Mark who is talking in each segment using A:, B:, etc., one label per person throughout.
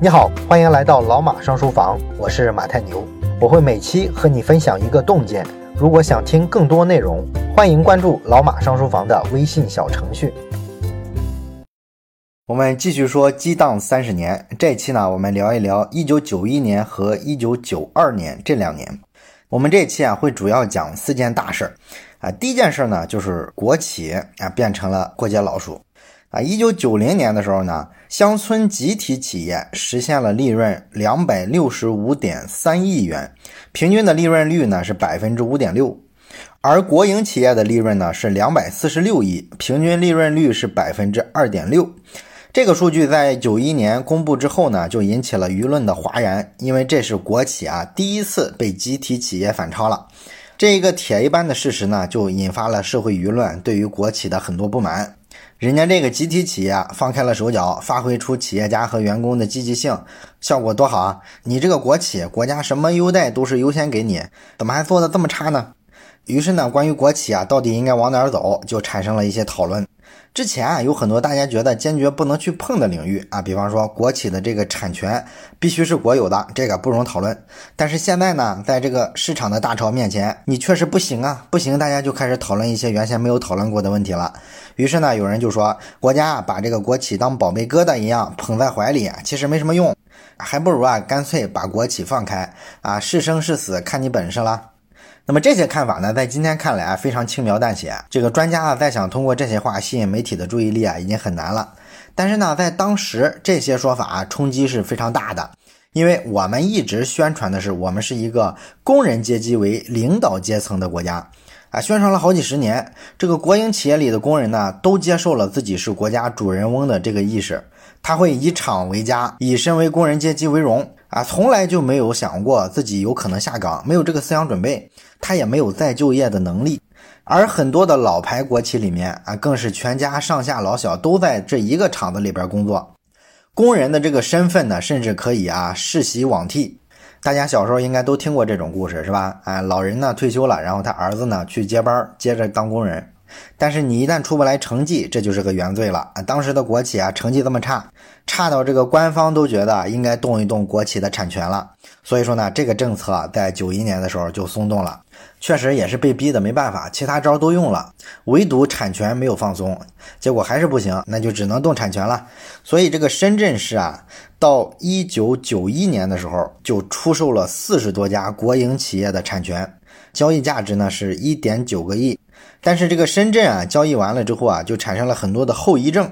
A: 你好，欢迎来到老马上书房，我是马太牛，我会每期和你分享一个洞见。如果想听更多内容，欢迎关注老马上书房的微信小程序。我们继续说激荡三十年，这期呢，我们聊一聊一九九一年和一九九二年这两年。我们这期啊，会主要讲四件大事儿啊。第一件事呢，就是国企啊变成了过街老鼠。啊，一九九零年的时候呢，乡村集体企业实现了利润两百六十五点三亿元，平均的利润率呢是百分之五点六，而国营企业的利润呢是两百四十六亿，平均利润率是百分之二点六。这个数据在九一年公布之后呢，就引起了舆论的哗然，因为这是国企啊第一次被集体企业反超了。这一个铁一般的事实呢，就引发了社会舆论对于国企的很多不满。人家这个集体企业放开了手脚，发挥出企业家和员工的积极性，效果多好啊！你这个国企，国家什么优待都是优先给你，怎么还做的这么差呢？于是呢，关于国企啊，到底应该往哪儿走，就产生了一些讨论。之前啊，有很多大家觉得坚决不能去碰的领域啊，比方说国企的这个产权必须是国有的，这个不容讨论。但是现在呢，在这个市场的大潮面前，你确实不行啊，不行，大家就开始讨论一些原先没有讨论过的问题了。于是呢，有人就说，国家把这个国企当宝贝疙瘩一样捧在怀里，其实没什么用，还不如啊，干脆把国企放开啊，是生是死看你本事了。那么这些看法呢，在今天看来啊，非常轻描淡写。这个专家啊，再想通过这些话吸引媒体的注意力啊，已经很难了。但是呢，在当时这些说法啊冲击是非常大的，因为我们一直宣传的是我们是一个工人阶级为领导阶层的国家啊，宣传了好几十年。这个国营企业里的工人呢，都接受了自己是国家主人翁的这个意识，他会以厂为家，以身为工人阶级为荣啊，从来就没有想过自己有可能下岗，没有这个思想准备。他也没有再就业的能力，而很多的老牌国企里面啊，更是全家上下老小都在这一个厂子里边工作，工人的这个身份呢，甚至可以啊世袭罔替。大家小时候应该都听过这种故事是吧？啊，老人呢退休了，然后他儿子呢去接班，接着当工人。但是你一旦出不来成绩，这就是个原罪了啊！当时的国企啊，成绩这么差，看到这个官方都觉得应该动一动国企的产权了。所以说呢，这个政策在九一年的时候就松动了。确实也是被逼的没办法，其他招都用了，唯独产权没有放松，结果还是不行，那就只能动产权了。所以这个深圳市啊，到一九九一年的时候就出售了四十多家国营企业的产权，交易价值呢是一点九个亿。但是这个深圳啊，交易完了之后啊，就产生了很多的后遗症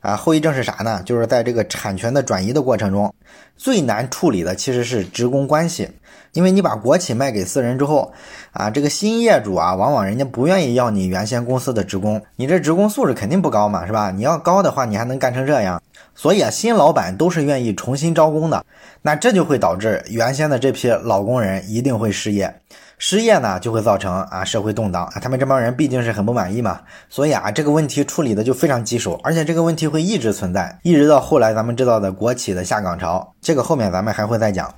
A: 啊。后遗症是啥呢？就是在这个产权的转移的过程中，最难处理的其实是职工关系。因为你把国企卖给私人之后，啊，这个新业主啊，往往人家不愿意要你原先公司的职工，你这职工素质肯定不高嘛，是吧？你要高的话，你还能干成这样？所以啊，新老板都是愿意重新招工的，那这就会导致原先的这批老工人一定会失业，失业呢就会造成啊社会动荡啊，他们这帮人毕竟是很不满意嘛，所以啊这个问题处理的就非常棘手，而且这个问题会一直存在，一直到后来咱们知道的国企的下岗潮，这个后面咱们还会再讲。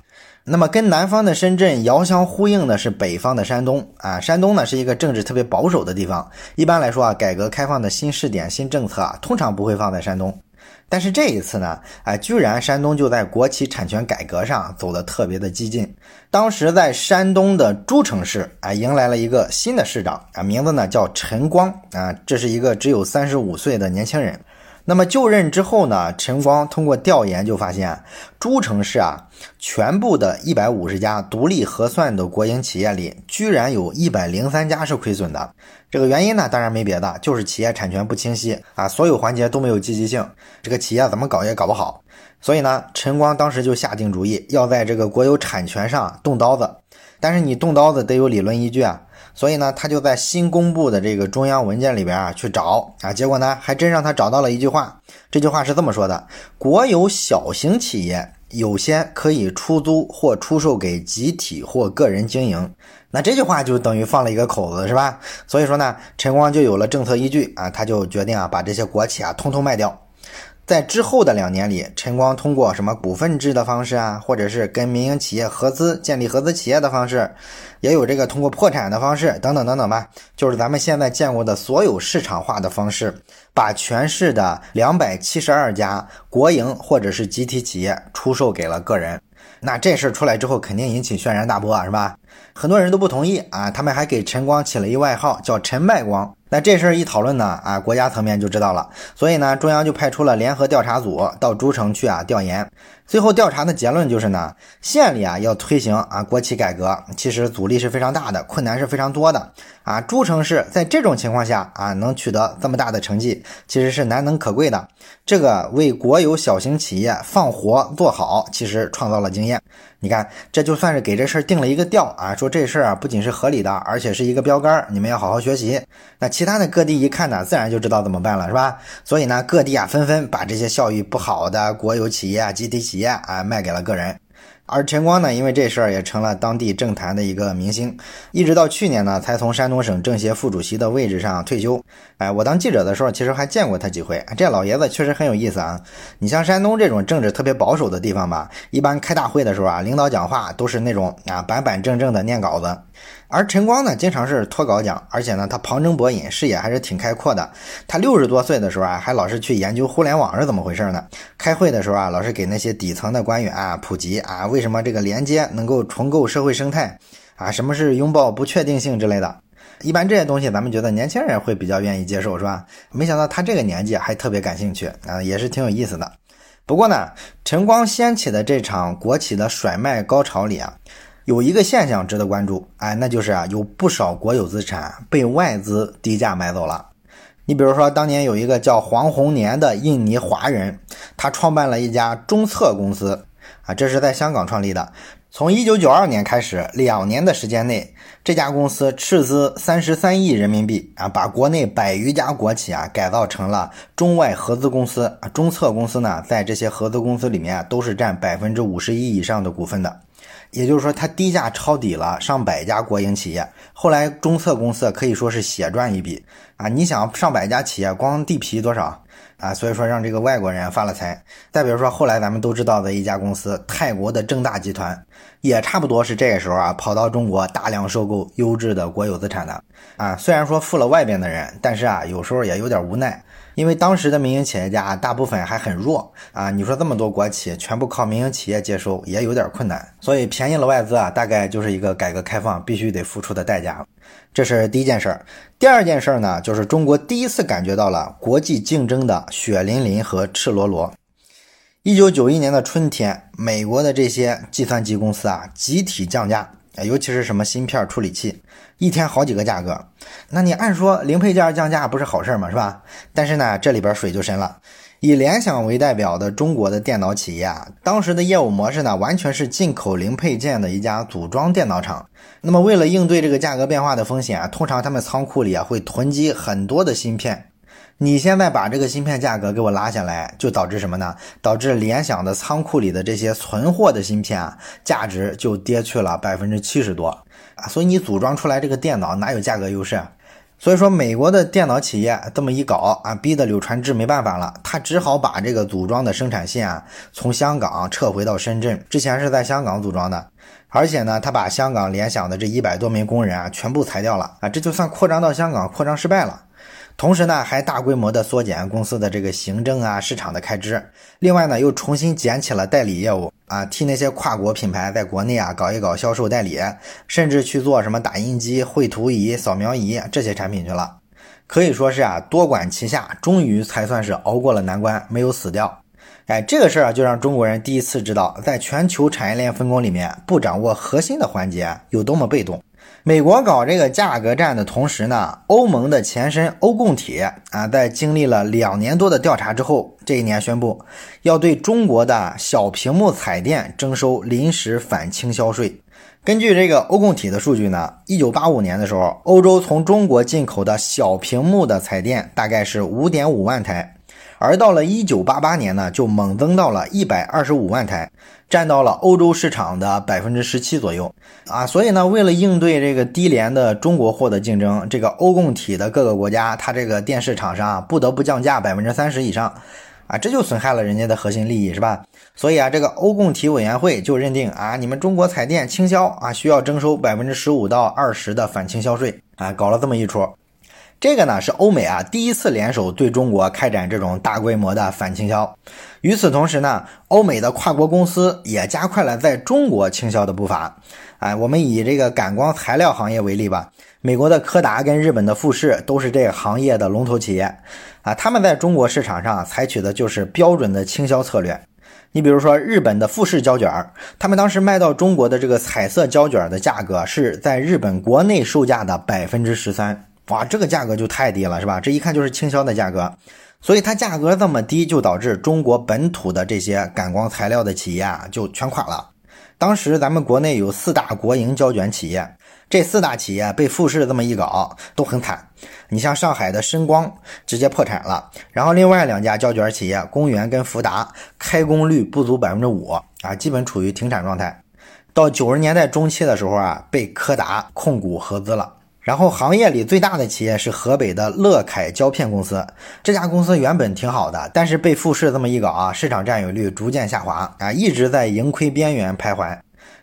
A: 那么跟南方的深圳遥相呼应的是北方的山东啊，山东呢是一个政治特别保守的地方，一般来说啊，改革开放的新试点、新政策啊，通常不会放在山东。但是这一次呢，哎，居然山东就在国企产权改革上走得特别的激进。当时在山东的诸城市啊，迎来了一个新的市长啊，名字呢叫陈光啊，这是一个只有三十五岁的年轻人。那么就任之后呢，陈光通过调研就发现，诸城市啊，全部的一百五十家独立核算的国营企业里，居然有一百零三家是亏损的。这个原因呢，当然没别的，就是企业产权不清晰啊，所有环节都没有积极性，这个企业怎么搞也搞不好。所以呢，陈光当时就下定主意，要在这个国有产权上动刀子。但是你动刀子得有理论依据啊。所以呢，他就在新公布的这个中央文件里边啊去找啊，结果呢，还真让他找到了一句话。这句话是这么说的：国有小型企业有些可以出租或出售给集体或个人经营。那这句话就等于放了一个口子，是吧？所以说呢，陈光就有了政策依据啊，他就决定啊把这些国企啊通通卖掉。在之后的两年里，晨光通过什么股份制的方式啊，或者是跟民营企业合资建立合资企业的方式，也有这个通过破产的方式等等等等吧，就是咱们现在见过的所有市场化的方式，把全市的两百七十二家国营或者是集体企业出售给了个人。那这事儿出来之后，肯定引起轩然大波啊，是吧？很多人都不同意啊，他们还给晨光起了一外号，叫“陈卖光”。那这事儿一讨论呢，啊，国家层面就知道了，所以呢，中央就派出了联合调查组到诸城去啊调研。最后调查的结论就是呢，县里啊要推行啊国企改革，其实阻力是非常大的，困难是非常多的啊。诸城市在这种情况下啊能取得这么大的成绩，其实是难能可贵的。这个为国有小型企业放活做好，其实创造了经验。你看，这就算是给这事儿定了一个调啊，说这事儿啊不仅是合理的，而且是一个标杆，你们要好好学习。那其他的各地一看呢，自然就知道怎么办了，是吧？所以呢，各地啊纷纷把这些效益不好的国有企业啊、集体企业啊卖给了个人。而陈光呢，因为这事儿也成了当地政坛的一个明星，一直到去年呢，才从山东省政协副主席的位置上退休。哎，我当记者的时候，其实还见过他几回。这老爷子确实很有意思啊。你像山东这种政治特别保守的地方吧，一般开大会的时候啊，领导讲话都是那种啊板板正正的念稿子。而陈光呢，经常是脱稿讲，而且呢，他旁征博引，视野还是挺开阔的。他六十多岁的时候啊，还老是去研究互联网是怎么回事儿呢。开会的时候啊，老是给那些底层的官员啊普及啊，为什么这个连接能够重构社会生态啊，什么是拥抱不确定性之类的。一般这些东西，咱们觉得年轻人会比较愿意接受，是吧？没想到他这个年纪还特别感兴趣啊，也是挺有意思的。不过呢，陈光掀起的这场国企的甩卖高潮里啊。有一个现象值得关注，哎，那就是啊，有不少国有资产被外资低价买走了。你比如说，当年有一个叫黄宏年的印尼华人，他创办了一家中策公司，啊，这是在香港创立的。从一九九二年开始，两年的时间内，这家公司斥资三十三亿人民币，啊，把国内百余家国企啊改造成了中外合资公司。啊，中策公司呢，在这些合资公司里面都是占百分之五十一以上的股份的。也就是说，它低价抄底了上百家国营企业，后来中策公司可以说是血赚一笔啊！你想，上百家企业光地皮多少啊？所以说让这个外国人发了财。再比如说，后来咱们都知道的一家公司，泰国的正大集团，也差不多是这个时候啊，跑到中国大量收购优质的国有资产的啊。虽然说富了外边的人，但是啊，有时候也有点无奈。因为当时的民营企业家大部分还很弱啊，你说这么多国企全部靠民营企业接收也有点困难，所以便宜了外资啊，大概就是一个改革开放必须得付出的代价。这是第一件事儿。第二件事儿呢，就是中国第一次感觉到了国际竞争的血淋淋和赤裸裸。一九九一年的春天，美国的这些计算机公司啊，集体降价。尤其是什么芯片处理器，一天好几个价格，那你按说零配件降价不是好事吗？是吧？但是呢，这里边水就深了。以联想为代表的中国的电脑企业啊，当时的业务模式呢，完全是进口零配件的一家组装电脑厂。那么为了应对这个价格变化的风险啊，通常他们仓库里啊会囤积很多的芯片。你现在把这个芯片价格给我拉下来，就导致什么呢？导致联想的仓库里的这些存货的芯片啊，价值就跌去了百分之七十多啊！所以你组装出来这个电脑哪有价格优势？所以说美国的电脑企业这么一搞啊，逼得柳传志没办法了，他只好把这个组装的生产线啊从香港撤回到深圳。之前是在香港组装的，而且呢，他把香港联想的这一百多名工人啊全部裁掉了啊！这就算扩张到香港，扩张失败了。同时呢，还大规模的缩减公司的这个行政啊、市场的开支。另外呢，又重新捡起了代理业务啊，替那些跨国品牌在国内啊搞一搞销售代理，甚至去做什么打印机、绘图仪、扫描仪这些产品去了。可以说是啊，多管齐下，终于才算是熬过了难关，没有死掉。哎，这个事儿啊，就让中国人第一次知道，在全球产业链分工里面，不掌握核心的环节有多么被动。美国搞这个价格战的同时呢，欧盟的前身欧共体啊，在经历了两年多的调查之后，这一年宣布要对中国的小屏幕彩电征收临时反倾销税。根据这个欧共体的数据呢，一九八五年的时候，欧洲从中国进口的小屏幕的彩电大概是五点五万台。而到了一九八八年呢，就猛增到了一百二十五万台，占到了欧洲市场的百分之十七左右啊！所以呢，为了应对这个低廉的中国货的竞争，这个欧共体的各个国家，它这个电视厂商啊，不得不降价百分之三十以上啊，这就损害了人家的核心利益，是吧？所以啊，这个欧共体委员会就认定啊，你们中国彩电倾销啊，需要征收百分之十五到二十的反倾销税啊，搞了这么一出。这个呢是欧美啊第一次联手对中国开展这种大规模的反倾销。与此同时呢，欧美的跨国公司也加快了在中国倾销的步伐。哎，我们以这个感光材料行业为例吧，美国的柯达跟日本的富士都是这个行业的龙头企业啊。他们在中国市场上采取的就是标准的倾销策略。你比如说日本的富士胶卷，他们当时卖到中国的这个彩色胶卷的价格是在日本国内售价的百分之十三。哇，这个价格就太低了，是吧？这一看就是倾销的价格，所以它价格这么低，就导致中国本土的这些感光材料的企业啊，就全垮了。当时咱们国内有四大国营胶卷企业，这四大企业被富士这么一搞，都很惨。你像上海的深光直接破产了，然后另外两家胶卷企业公园跟福达开工率不足百分之五啊，基本处于停产状态。到九十年代中期的时候啊，被柯达控股合资了。然后行业里最大的企业是河北的乐凯胶片公司，这家公司原本挺好的，但是被富士这么一搞啊，市场占有率逐渐下滑啊，一直在盈亏边缘徘徊。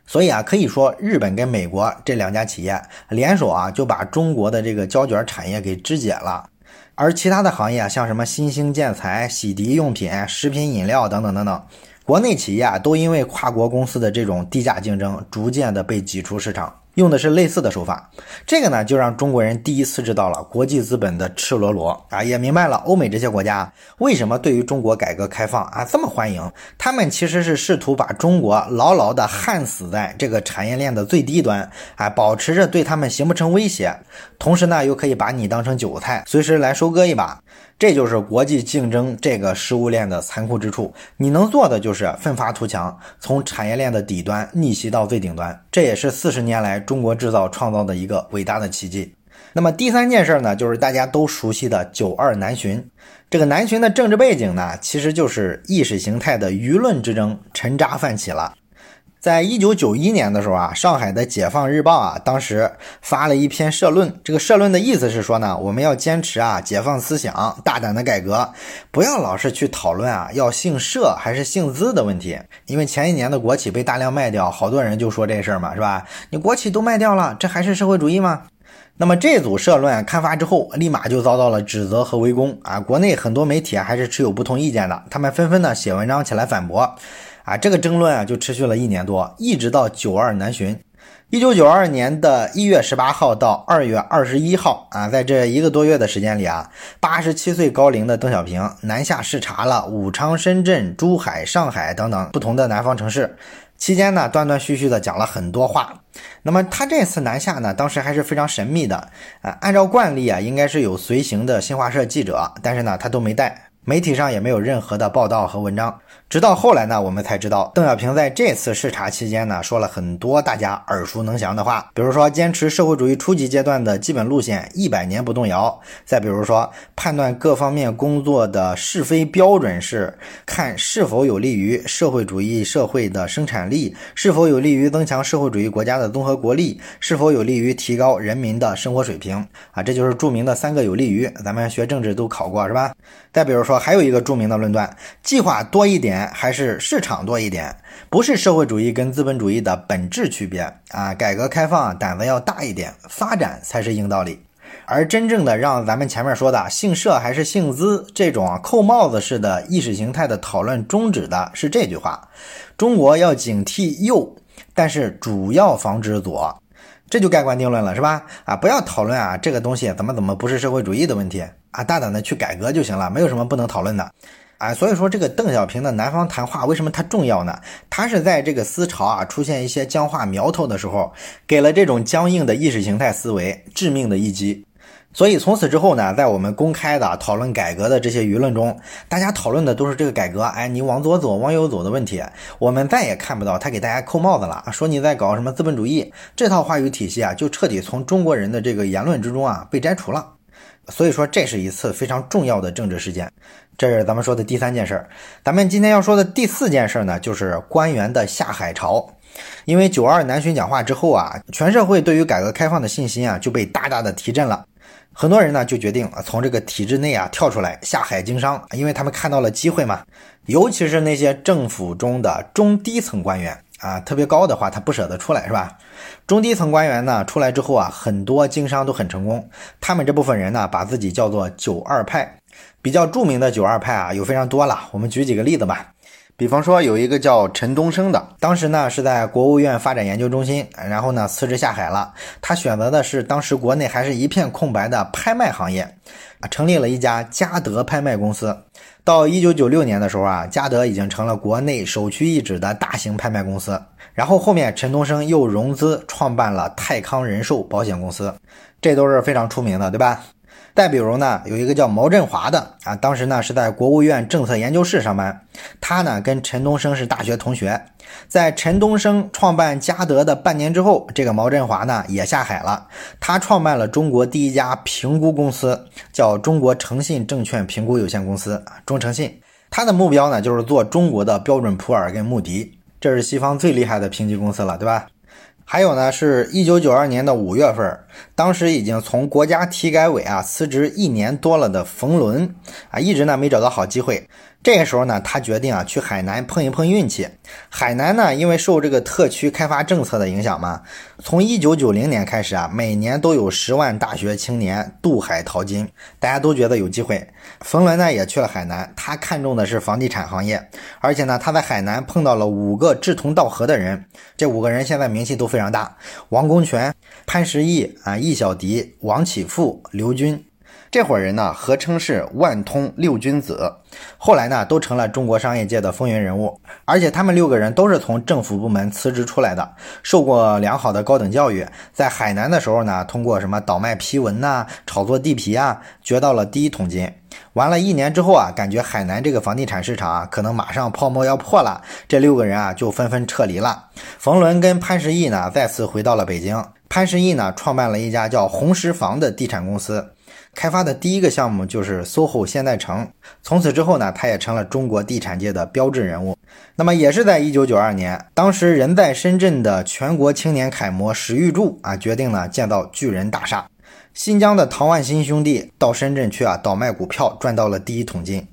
A: 所以啊，可以说日本跟美国这两家企业联手啊，就把中国的这个胶卷产业给肢解了。而其他的行业像什么新兴建材、洗涤用品、食品饮料等等等等，国内企业啊，都因为跨国公司的这种低价竞争，逐渐的被挤出市场。用的是类似的手法，这个呢就让中国人第一次知道了国际资本的赤裸裸啊，也明白了欧美这些国家为什么对于中国改革开放啊这么欢迎。他们其实是试图把中国牢牢的焊死在这个产业链的最低端，啊，保持着对他们形不成威胁，同时呢又可以把你当成韭菜，随时来收割一把。这就是国际竞争这个食物链的残酷之处。你能做的就是奋发图强，从产业链的底端逆袭到最顶端。这也是四十年来中国制造创造的一个伟大的奇迹。那么第三件事呢，就是大家都熟悉的九二南巡。这个南巡的政治背景呢，其实就是意识形态的舆论之争，沉渣泛起了。在一九九一年的时候啊，上海的《解放日报》啊，当时发了一篇社论。这个社论的意思是说呢，我们要坚持啊解放思想，大胆的改革，不要老是去讨论啊要姓社还是姓资的问题。因为前一年的国企被大量卖掉，好多人就说这事儿嘛，是吧？你国企都卖掉了，这还是社会主义吗？那么这组社论刊发之后，立马就遭到了指责和围攻啊！国内很多媒体还是持有不同意见的，他们纷纷呢写文章起来反驳。啊，这个争论啊就持续了一年多，一直到九二南巡。一九九二年的一月十八号到二月二十一号啊，在这一个多月的时间里啊，八十七岁高龄的邓小平南下视察了武昌、深圳、珠海、上海等等不同的南方城市。期间呢，断断续续的讲了很多话。那么他这次南下呢，当时还是非常神秘的啊。按照惯例啊，应该是有随行的新华社记者，但是呢，他都没带，媒体上也没有任何的报道和文章。直到后来呢，我们才知道邓小平在这次视察期间呢，说了很多大家耳熟能详的话，比如说坚持社会主义初级阶段的基本路线，一百年不动摇；再比如说判断各方面工作的是非标准是看是否有利于社会主义社会的生产力，是否有利于增强社会主义国家的综合国力，是否有利于提高人民的生活水平啊，这就是著名的三个有利于，咱们学政治都考过是吧？再比如说还有一个著名的论断，计划多一点。还是市场多一点，不是社会主义跟资本主义的本质区别啊！改革开放胆子要大一点，发展才是硬道理。而真正的让咱们前面说的姓社还是姓资这种扣帽子式的意识形态的讨论终止的是这句话：中国要警惕右，但是主要防止左，这就盖棺定论了，是吧？啊，不要讨论啊，这个东西怎么怎么不是社会主义的问题啊，大胆的去改革就行了，没有什么不能讨论的。啊，所以说这个邓小平的南方谈话为什么它重要呢？他是在这个思潮啊出现一些僵化苗头的时候，给了这种僵硬的意识形态思维致命的一击。所以从此之后呢，在我们公开的讨论改革的这些舆论中，大家讨论的都是这个改革，哎，你往左走，往右走的问题。我们再也看不到他给大家扣帽子了，说你在搞什么资本主义，这套话语体系啊，就彻底从中国人的这个言论之中啊被摘除了。所以说，这是一次非常重要的政治事件。这是咱们说的第三件事儿，咱们今天要说的第四件事呢，就是官员的下海潮。因为九二南巡讲话之后啊，全社会对于改革开放的信心啊就被大大的提振了。很多人呢就决定从这个体制内啊跳出来下海经商，因为他们看到了机会嘛。尤其是那些政府中的中低层官员啊，特别高的话他不舍得出来是吧？中低层官员呢出来之后啊，很多经商都很成功。他们这部分人呢把自己叫做九二派，比较著名的九二派啊有非常多了，我们举几个例子吧。比方说有一个叫陈东升的，当时呢是在国务院发展研究中心，然后呢辞职下海了。他选择的是当时国内还是一片空白的拍卖行业，啊，成立了一家嘉德拍卖公司。到一九九六年的时候啊，嘉德已经成了国内首屈一指的大型拍卖公司。然后后面陈东升又融资创办了泰康人寿保险公司，这都是非常出名的，对吧？再比如呢，有一个叫毛振华的啊，当时呢是在国务院政策研究室上班。他呢跟陈东升是大学同学，在陈东升创办嘉德的半年之后，这个毛振华呢也下海了。他创办了中国第一家评估公司，叫中国诚信证券评估有限公司，中诚信。他的目标呢就是做中国的标准普尔跟穆迪，这是西方最厉害的评级公司了，对吧？还有呢，是一九九二年的五月份，当时已经从国家体改委啊辞职一年多了的冯仑啊，一直呢没找到好机会。这个时候呢，他决定啊去海南碰一碰运气。海南呢，因为受这个特区开发政策的影响嘛，从一九九零年开始啊，每年都有十万大学青年渡海淘金，大家都觉得有机会。冯仑呢也去了海南，他看中的是房地产行业，而且呢他在海南碰到了五个志同道合的人，这五个人现在名气都非常大：王功权、潘石屹啊、易小迪、王启富、刘军。这伙人呢，合称是万通六君子，后来呢，都成了中国商业界的风云人物。而且他们六个人都是从政府部门辞职出来的，受过良好的高等教育。在海南的时候呢，通过什么倒卖批文呐、炒作地皮啊，掘到了第一桶金。完了一年之后啊，感觉海南这个房地产市场啊，可能马上泡沫要破了，这六个人啊，就纷纷撤离了。冯仑跟潘石屹呢，再次回到了北京。潘石屹呢，创办了一家叫红石房的地产公司。开发的第一个项目就是 SOHO 现代城，从此之后呢，他也成了中国地产界的标志人物。那么也是在一九九二年，当时人在深圳的全国青年楷模史玉柱啊，决定呢建造巨人大厦。新疆的唐万新兄弟到深圳去啊倒卖股票，赚到了第一桶金。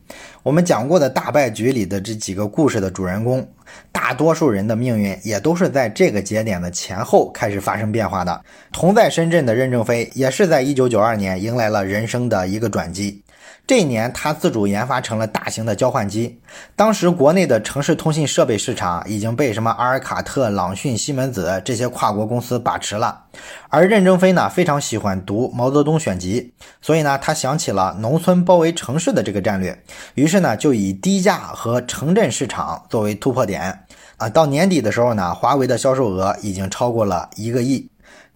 A: 我们讲过的大败局里的这几个故事的主人公。大多数人的命运也都是在这个节点的前后开始发生变化的。同在深圳的任正非也是在1992年迎来了人生的一个转机。这一年，他自主研发成了大型的交换机。当时国内的城市通信设备市场已经被什么阿尔卡特、朗讯、西门子这些跨国公司把持了。而任正非呢，非常喜欢读毛泽东选集，所以呢，他想起了农村包围城市的这个战略，于是呢，就以低价和城镇市场作为突破点。啊，到年底的时候呢，华为的销售额已经超过了一个亿。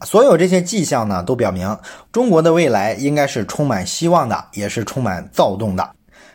A: 所有这些迹象呢，都表明中国的未来应该是充满希望的，也是充满躁动的。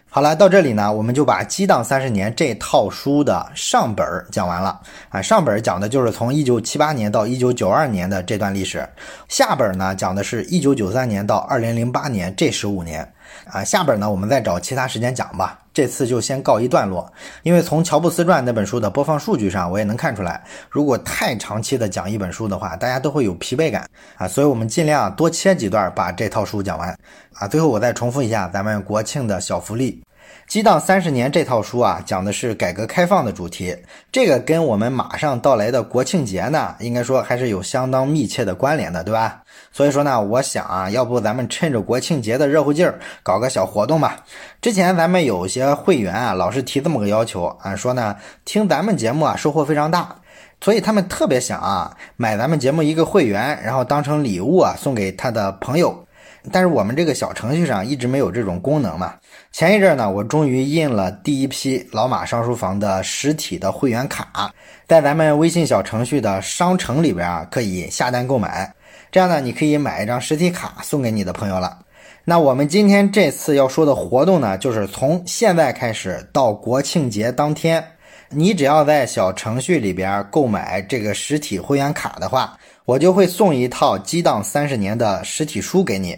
A: 好了，到这里呢，我们就把《激荡三十年》这套书的上本讲完了啊。上本讲的就是从一九七八年到一九九二年的这段历史，下本呢讲的是一九九三年到二零零八年这十五年。啊，下边呢我们再找其他时间讲吧。这次就先告一段落，因为从《乔布斯传》那本书的播放数据上，我也能看出来，如果太长期的讲一本书的话，大家都会有疲惫感啊。所以我们尽量多切几段把这套书讲完啊。最后我再重复一下咱们国庆的小福利。激荡三十年这套书啊，讲的是改革开放的主题，这个跟我们马上到来的国庆节呢，应该说还是有相当密切的关联的，对吧？所以说呢，我想啊，要不咱们趁着国庆节的热乎劲儿，搞个小活动吧。之前咱们有些会员啊，老是提这么个要求啊，说呢，听咱们节目啊，收获非常大，所以他们特别想啊，买咱们节目一个会员，然后当成礼物啊，送给他的朋友。但是我们这个小程序上一直没有这种功能嘛。前一阵呢，我终于印了第一批老马上书房的实体的会员卡，在咱们微信小程序的商城里边啊，可以下单购买。这样呢，你可以买一张实体卡送给你的朋友了。那我们今天这次要说的活动呢，就是从现在开始到国庆节当天，你只要在小程序里边购买这个实体会员卡的话，我就会送一套《激荡三十年》的实体书给你。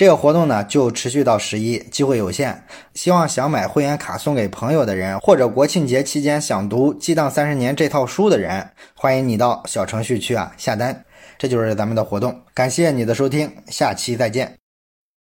A: 这个活动呢，就持续到十一，机会有限。希望想买会员卡送给朋友的人，或者国庆节期间想读《激荡三十年》这套书的人，欢迎你到小程序去啊下单。这就是咱们的活动，感谢你的收听，下期再见。